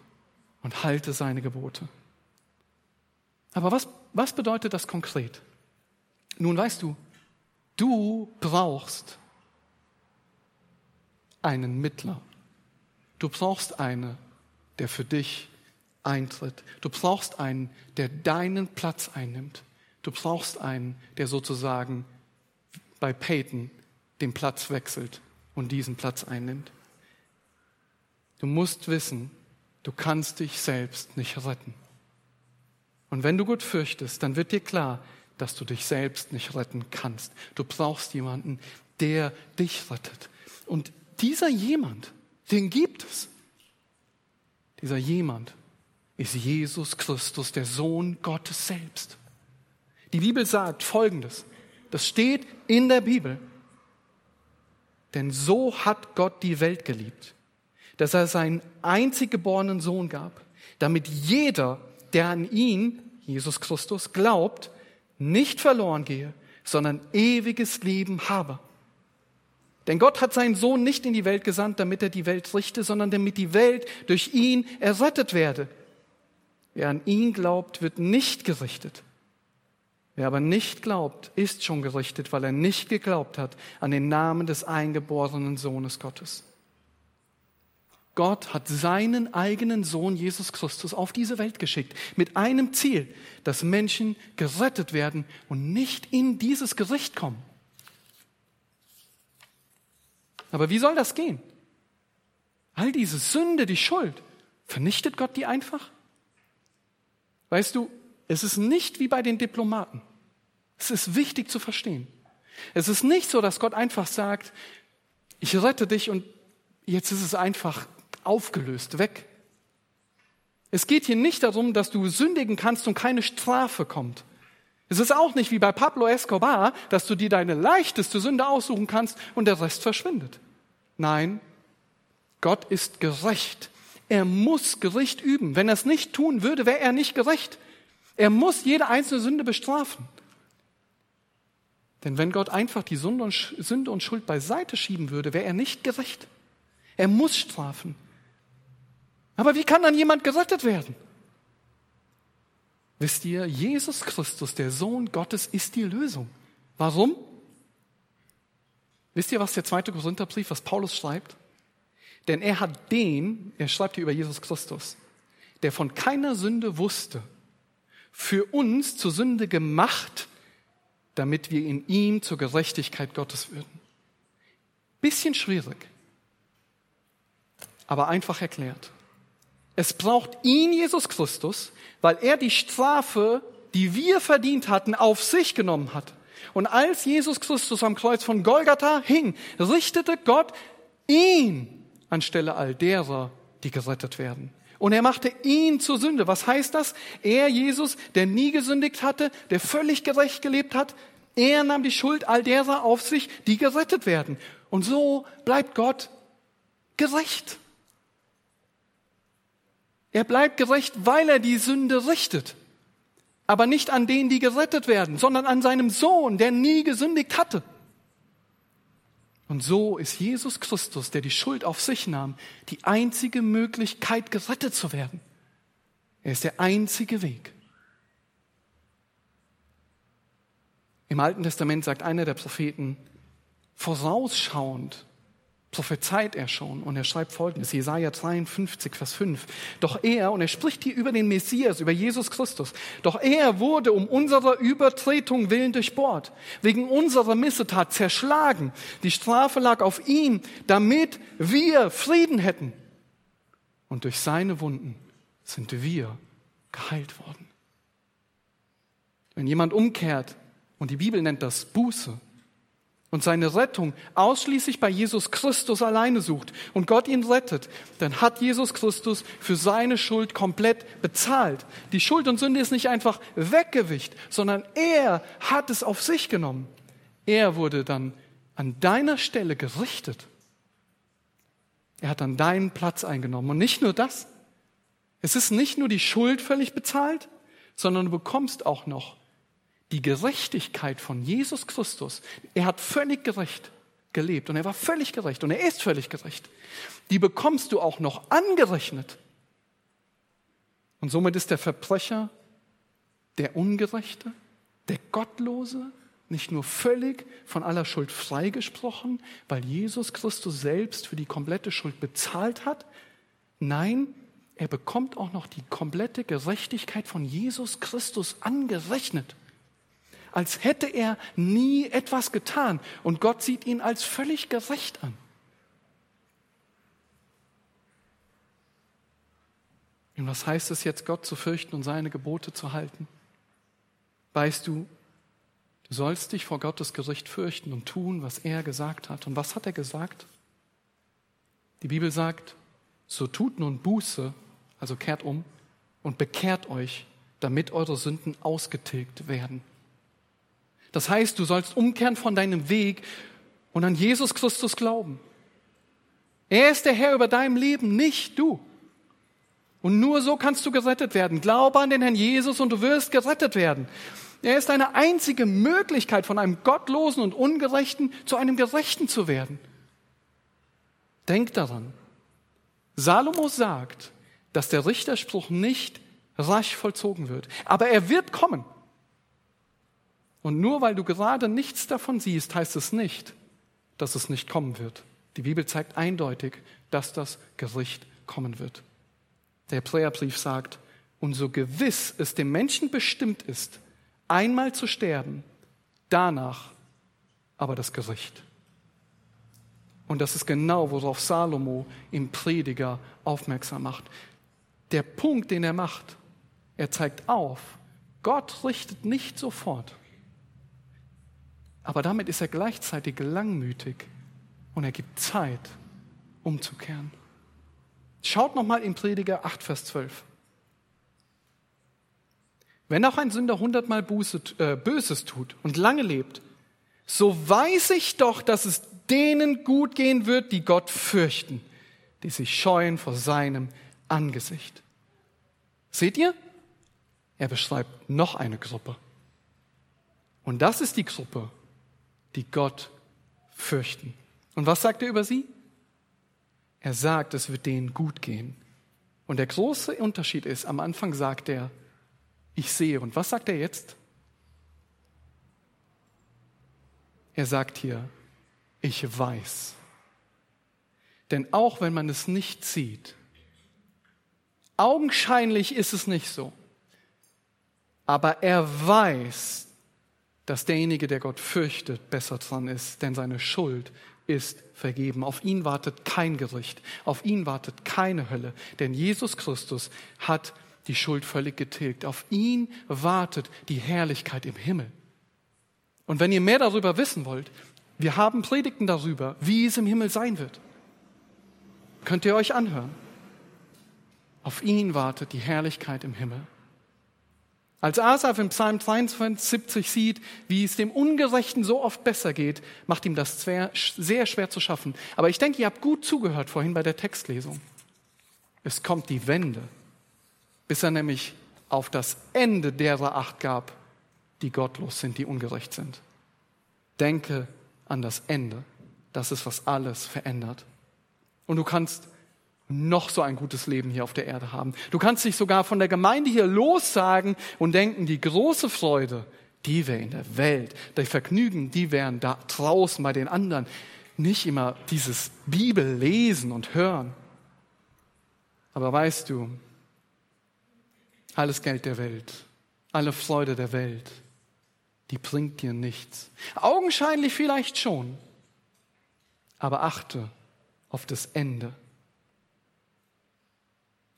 und halte seine Gebote. Aber was, was bedeutet das konkret? Nun weißt du, du brauchst einen Mittler. Du brauchst einen, der für dich eintritt. Du brauchst einen, der deinen Platz einnimmt. Du brauchst einen, der sozusagen bei Peyton den Platz wechselt und diesen Platz einnimmt. Du musst wissen, du kannst dich selbst nicht retten. Und wenn du Gott fürchtest, dann wird dir klar, dass du dich selbst nicht retten kannst. Du brauchst jemanden, der dich rettet. Und dieser jemand, den gibt es. Dieser jemand ist Jesus Christus, der Sohn Gottes selbst. Die Bibel sagt Folgendes. Das steht in der Bibel. Denn so hat Gott die Welt geliebt, dass er seinen einzig geborenen Sohn gab, damit jeder, der an ihn, Jesus Christus, glaubt, nicht verloren gehe, sondern ewiges Leben habe. Denn Gott hat seinen Sohn nicht in die Welt gesandt, damit er die Welt richte, sondern damit die Welt durch ihn errettet werde. Wer an ihn glaubt, wird nicht gerichtet. Wer aber nicht glaubt, ist schon gerichtet, weil er nicht geglaubt hat an den Namen des eingeborenen Sohnes Gottes. Gott hat seinen eigenen Sohn Jesus Christus auf diese Welt geschickt, mit einem Ziel, dass Menschen gerettet werden und nicht in dieses Gericht kommen. Aber wie soll das gehen? All diese Sünde, die Schuld, vernichtet Gott die einfach? Weißt du, es ist nicht wie bei den Diplomaten. Es ist wichtig zu verstehen. Es ist nicht so, dass Gott einfach sagt, ich rette dich und jetzt ist es einfach aufgelöst, weg. Es geht hier nicht darum, dass du sündigen kannst und keine Strafe kommt. Es ist auch nicht wie bei Pablo Escobar, dass du dir deine leichteste Sünde aussuchen kannst und der Rest verschwindet. Nein, Gott ist gerecht. Er muss Gericht üben. Wenn er es nicht tun würde, wäre er nicht gerecht. Er muss jede einzelne Sünde bestrafen. Denn wenn Gott einfach die Sünde und Schuld beiseite schieben würde, wäre er nicht gerecht. Er muss strafen. Aber wie kann dann jemand gerettet werden? Wisst ihr, Jesus Christus, der Sohn Gottes, ist die Lösung. Warum? Wisst ihr, was der zweite Korintherbrief, was Paulus schreibt? Denn er hat den, er schreibt hier über Jesus Christus, der von keiner Sünde wusste, für uns zur Sünde gemacht, damit wir in ihm zur Gerechtigkeit Gottes würden. Bisschen schwierig, aber einfach erklärt. Es braucht ihn, Jesus Christus, weil er die Strafe, die wir verdient hatten, auf sich genommen hat. Und als Jesus Christus am Kreuz von Golgatha hing, richtete Gott ihn anstelle all derer, die gerettet werden. Und er machte ihn zur Sünde. Was heißt das? Er, Jesus, der nie gesündigt hatte, der völlig gerecht gelebt hat, er nahm die Schuld all derer auf sich, die gerettet werden. Und so bleibt Gott gerecht. Er bleibt gerecht, weil er die Sünde richtet. Aber nicht an denen, die gerettet werden, sondern an seinem Sohn, der nie gesündigt hatte. Und so ist Jesus Christus, der die Schuld auf sich nahm, die einzige Möglichkeit, gerettet zu werden. Er ist der einzige Weg. Im Alten Testament sagt einer der Propheten, vorausschauend prophezeit er schon und er schreibt folgendes, Jesaja 53, Vers 5. Doch er, und er spricht hier über den Messias, über Jesus Christus, doch er wurde um unserer Übertretung willen durchbohrt, wegen unserer Missetat zerschlagen. Die Strafe lag auf ihm, damit wir Frieden hätten. Und durch seine Wunden sind wir geheilt worden. Wenn jemand umkehrt, und die Bibel nennt das Buße, und seine Rettung ausschließlich bei Jesus Christus alleine sucht und Gott ihn rettet, dann hat Jesus Christus für seine Schuld komplett bezahlt. Die Schuld und Sünde ist nicht einfach weggewicht, sondern er hat es auf sich genommen. Er wurde dann an deiner Stelle gerichtet. Er hat dann deinen Platz eingenommen. Und nicht nur das. Es ist nicht nur die Schuld völlig bezahlt, sondern du bekommst auch noch die Gerechtigkeit von Jesus Christus, er hat völlig gerecht gelebt und er war völlig gerecht und er ist völlig gerecht, die bekommst du auch noch angerechnet. Und somit ist der Verbrecher, der Ungerechte, der Gottlose nicht nur völlig von aller Schuld freigesprochen, weil Jesus Christus selbst für die komplette Schuld bezahlt hat. Nein, er bekommt auch noch die komplette Gerechtigkeit von Jesus Christus angerechnet als hätte er nie etwas getan. Und Gott sieht ihn als völlig gerecht an. Und was heißt es jetzt, Gott zu fürchten und seine Gebote zu halten? Weißt du, du sollst dich vor Gottes Gericht fürchten und tun, was er gesagt hat. Und was hat er gesagt? Die Bibel sagt, so tut nun Buße, also kehrt um und bekehrt euch, damit eure Sünden ausgetilgt werden. Das heißt, du sollst umkehren von deinem Weg und an Jesus Christus glauben. Er ist der Herr über deinem Leben, nicht du. Und nur so kannst du gerettet werden. Glaube an den Herrn Jesus und du wirst gerettet werden. Er ist eine einzige Möglichkeit, von einem Gottlosen und Ungerechten zu einem Gerechten zu werden. Denk daran. Salomo sagt, dass der Richterspruch nicht rasch vollzogen wird. Aber er wird kommen. Und nur weil du gerade nichts davon siehst, heißt es nicht, dass es nicht kommen wird. Die Bibel zeigt eindeutig, dass das Gericht kommen wird. Der Hebräerbrief sagt, und so gewiss es dem Menschen bestimmt ist, einmal zu sterben, danach aber das Gericht. Und das ist genau, worauf Salomo im Prediger aufmerksam macht. Der Punkt, den er macht, er zeigt auf, Gott richtet nicht sofort. Aber damit ist er gleichzeitig langmütig und er gibt Zeit, umzukehren. Schaut nochmal in Prediger 8, Vers 12. Wenn auch ein Sünder hundertmal Buße, äh, Böses tut und lange lebt, so weiß ich doch, dass es denen gut gehen wird, die Gott fürchten, die sich scheuen vor seinem Angesicht. Seht ihr? Er beschreibt noch eine Gruppe. Und das ist die Gruppe, die Gott fürchten. Und was sagt er über sie? Er sagt, es wird denen gut gehen. Und der große Unterschied ist, am Anfang sagt er, ich sehe. Und was sagt er jetzt? Er sagt hier, ich weiß. Denn auch wenn man es nicht sieht, augenscheinlich ist es nicht so, aber er weiß, dass derjenige, der Gott fürchtet, besser dran ist, denn seine Schuld ist vergeben. Auf ihn wartet kein Gericht, auf ihn wartet keine Hölle, denn Jesus Christus hat die Schuld völlig getilgt. Auf ihn wartet die Herrlichkeit im Himmel. Und wenn ihr mehr darüber wissen wollt, wir haben Predigten darüber, wie es im Himmel sein wird. Könnt ihr euch anhören. Auf ihn wartet die Herrlichkeit im Himmel. Als Asaf im Psalm 72 sieht, wie es dem Ungerechten so oft besser geht, macht ihm das sehr, schwer zu schaffen. Aber ich denke, ihr habt gut zugehört vorhin bei der Textlesung. Es kommt die Wende, bis er nämlich auf das Ende derer Acht gab, die gottlos sind, die ungerecht sind. Denke an das Ende. Das ist, was alles verändert. Und du kannst noch so ein gutes Leben hier auf der Erde haben. Du kannst dich sogar von der Gemeinde hier lossagen und denken, die große Freude, die wäre in der Welt. Die Vergnügen, die wären da draußen bei den anderen. Nicht immer dieses Bibel lesen und hören. Aber weißt du, alles Geld der Welt, alle Freude der Welt, die bringt dir nichts. Augenscheinlich vielleicht schon, aber achte auf das Ende.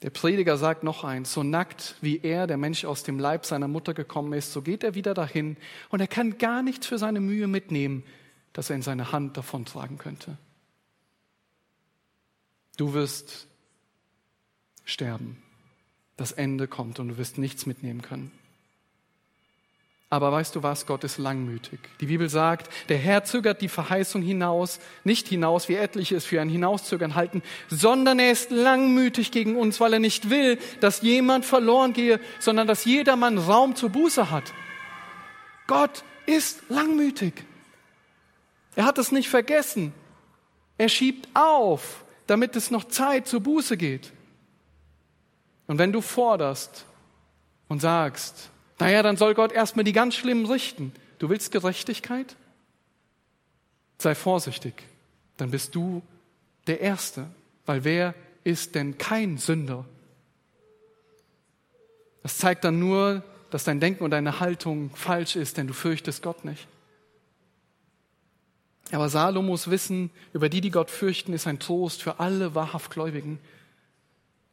Der Prediger sagt noch eins, so nackt wie er, der Mensch aus dem Leib seiner Mutter gekommen ist, so geht er wieder dahin und er kann gar nichts für seine Mühe mitnehmen, das er in seine Hand davontragen könnte. Du wirst sterben. Das Ende kommt und du wirst nichts mitnehmen können. Aber weißt du was, Gott ist langmütig. Die Bibel sagt, der Herr zögert die Verheißung hinaus, nicht hinaus, wie etliche es für ein Hinauszögern halten, sondern er ist langmütig gegen uns, weil er nicht will, dass jemand verloren gehe, sondern dass jedermann Raum zur Buße hat. Gott ist langmütig. Er hat es nicht vergessen. Er schiebt auf, damit es noch Zeit zur Buße geht. Und wenn du forderst und sagst, naja, dann soll Gott erstmal die ganz Schlimmen richten. Du willst Gerechtigkeit? Sei vorsichtig, dann bist du der Erste, weil wer ist denn kein Sünder? Das zeigt dann nur, dass dein Denken und deine Haltung falsch ist, denn du fürchtest Gott nicht. Aber Salomos Wissen über die, die Gott fürchten, ist ein Trost für alle wahrhaft Gläubigen.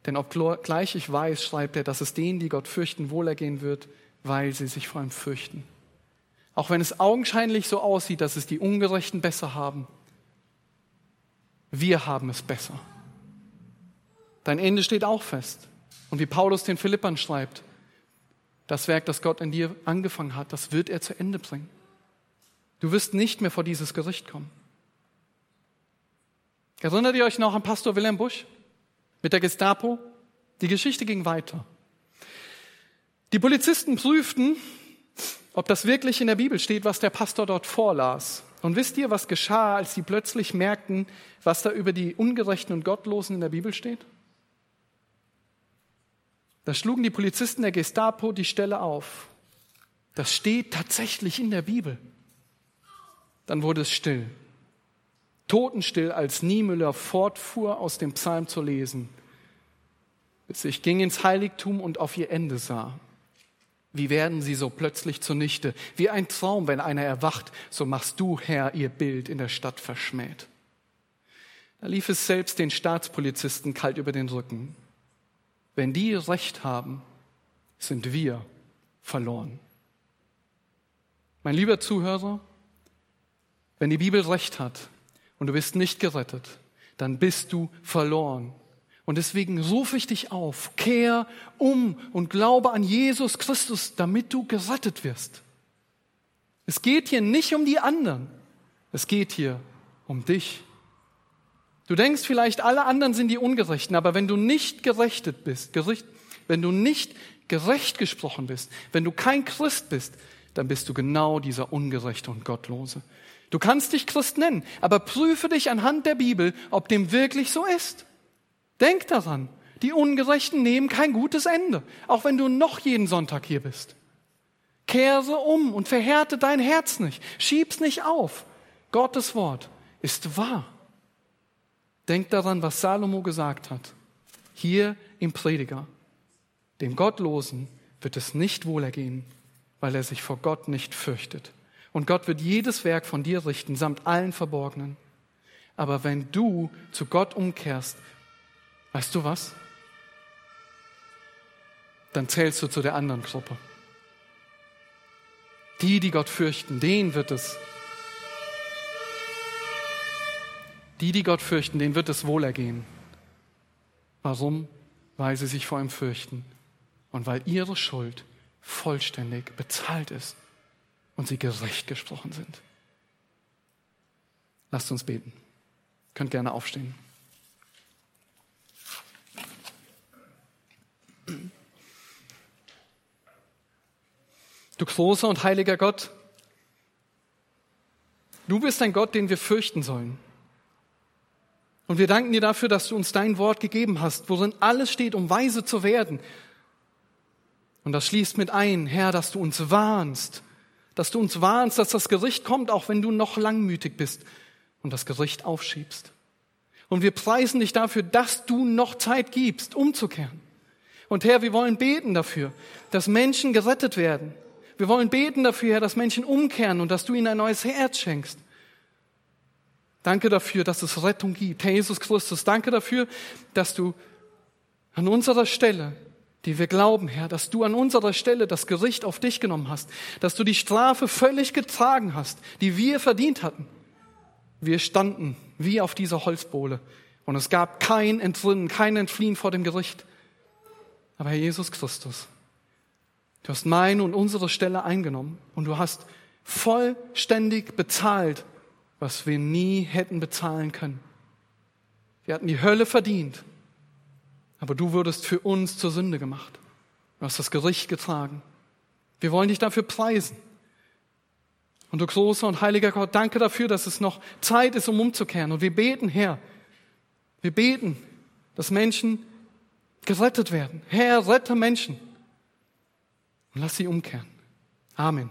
Denn obgleich ich weiß, schreibt er, dass es denen, die Gott fürchten, wohlergehen wird, weil sie sich vor ihm fürchten. Auch wenn es augenscheinlich so aussieht, dass es die Ungerechten besser haben. Wir haben es besser. Dein Ende steht auch fest. Und wie Paulus den Philippern schreibt, das Werk, das Gott in dir angefangen hat, das wird er zu Ende bringen. Du wirst nicht mehr vor dieses Gericht kommen. Erinnert ihr euch noch an Pastor Wilhelm Busch mit der Gestapo? Die Geschichte ging weiter. Die Polizisten prüften, ob das wirklich in der Bibel steht, was der Pastor dort vorlas. Und wisst ihr, was geschah, als sie plötzlich merkten, was da über die Ungerechten und Gottlosen in der Bibel steht? Da schlugen die Polizisten der Gestapo die Stelle auf. Das steht tatsächlich in der Bibel. Dann wurde es still. Totenstill, als Niemüller fortfuhr, aus dem Psalm zu lesen, bis ich ging ins Heiligtum und auf ihr Ende sah. Wie werden sie so plötzlich zunichte? Wie ein Traum, wenn einer erwacht, so machst du, Herr, ihr Bild in der Stadt verschmäht. Da lief es selbst den Staatspolizisten kalt über den Rücken. Wenn die Recht haben, sind wir verloren. Mein lieber Zuhörer, wenn die Bibel Recht hat und du bist nicht gerettet, dann bist du verloren. Und deswegen rufe ich dich auf, kehr um und glaube an Jesus Christus, damit du gerettet wirst. Es geht hier nicht um die anderen, es geht hier um dich. Du denkst vielleicht, alle anderen sind die Ungerechten, aber wenn du nicht gerechtet bist, gericht, wenn du nicht gerecht gesprochen bist, wenn du kein Christ bist, dann bist du genau dieser Ungerechte und Gottlose. Du kannst dich Christ nennen, aber prüfe dich anhand der Bibel, ob dem wirklich so ist. Denk daran, die Ungerechten nehmen kein gutes Ende, auch wenn du noch jeden Sonntag hier bist. Kehre um und verhärte dein Herz nicht. Schieb's nicht auf. Gottes Wort ist wahr. Denk daran, was Salomo gesagt hat. Hier im Prediger. Dem Gottlosen wird es nicht wohlergehen, weil er sich vor Gott nicht fürchtet. Und Gott wird jedes Werk von dir richten, samt allen Verborgenen. Aber wenn du zu Gott umkehrst Weißt du was? Dann zählst du zu der anderen Gruppe. Die, die Gott fürchten, denen wird es. Die, die Gott fürchten, denen wird es wohlergehen. Warum? Weil sie sich vor ihm fürchten und weil ihre Schuld vollständig bezahlt ist und sie gerecht gesprochen sind. Lasst uns beten. Könnt gerne aufstehen. Du großer und heiliger Gott, du bist ein Gott, den wir fürchten sollen. Und wir danken dir dafür, dass du uns dein Wort gegeben hast, worin alles steht, um weise zu werden. Und das schließt mit ein, Herr, dass du uns warnst, dass du uns warnst, dass das Gericht kommt, auch wenn du noch langmütig bist und das Gericht aufschiebst. Und wir preisen dich dafür, dass du noch Zeit gibst, umzukehren. Und Herr, wir wollen beten dafür, dass Menschen gerettet werden, wir wollen beten dafür, Herr, dass Menschen umkehren und dass du ihnen ein neues Herz schenkst. Danke dafür, dass es Rettung gibt. Herr Jesus Christus, danke dafür, dass du an unserer Stelle, die wir glauben, Herr, dass du an unserer Stelle das Gericht auf dich genommen hast, dass du die Strafe völlig getragen hast, die wir verdient hatten. Wir standen wie auf dieser Holzbohle und es gab kein Entrinnen, kein Entfliehen vor dem Gericht. Aber Herr Jesus Christus, Du hast meine und unsere Stelle eingenommen und du hast vollständig bezahlt, was wir nie hätten bezahlen können. Wir hatten die Hölle verdient, aber du wurdest für uns zur Sünde gemacht. Du hast das Gericht getragen. Wir wollen dich dafür preisen. Und du großer und heiliger Gott, danke dafür, dass es noch Zeit ist, um umzukehren. Und wir beten, Herr, wir beten, dass Menschen gerettet werden. Herr, rette Menschen. Und lass sie umkehren. Amen.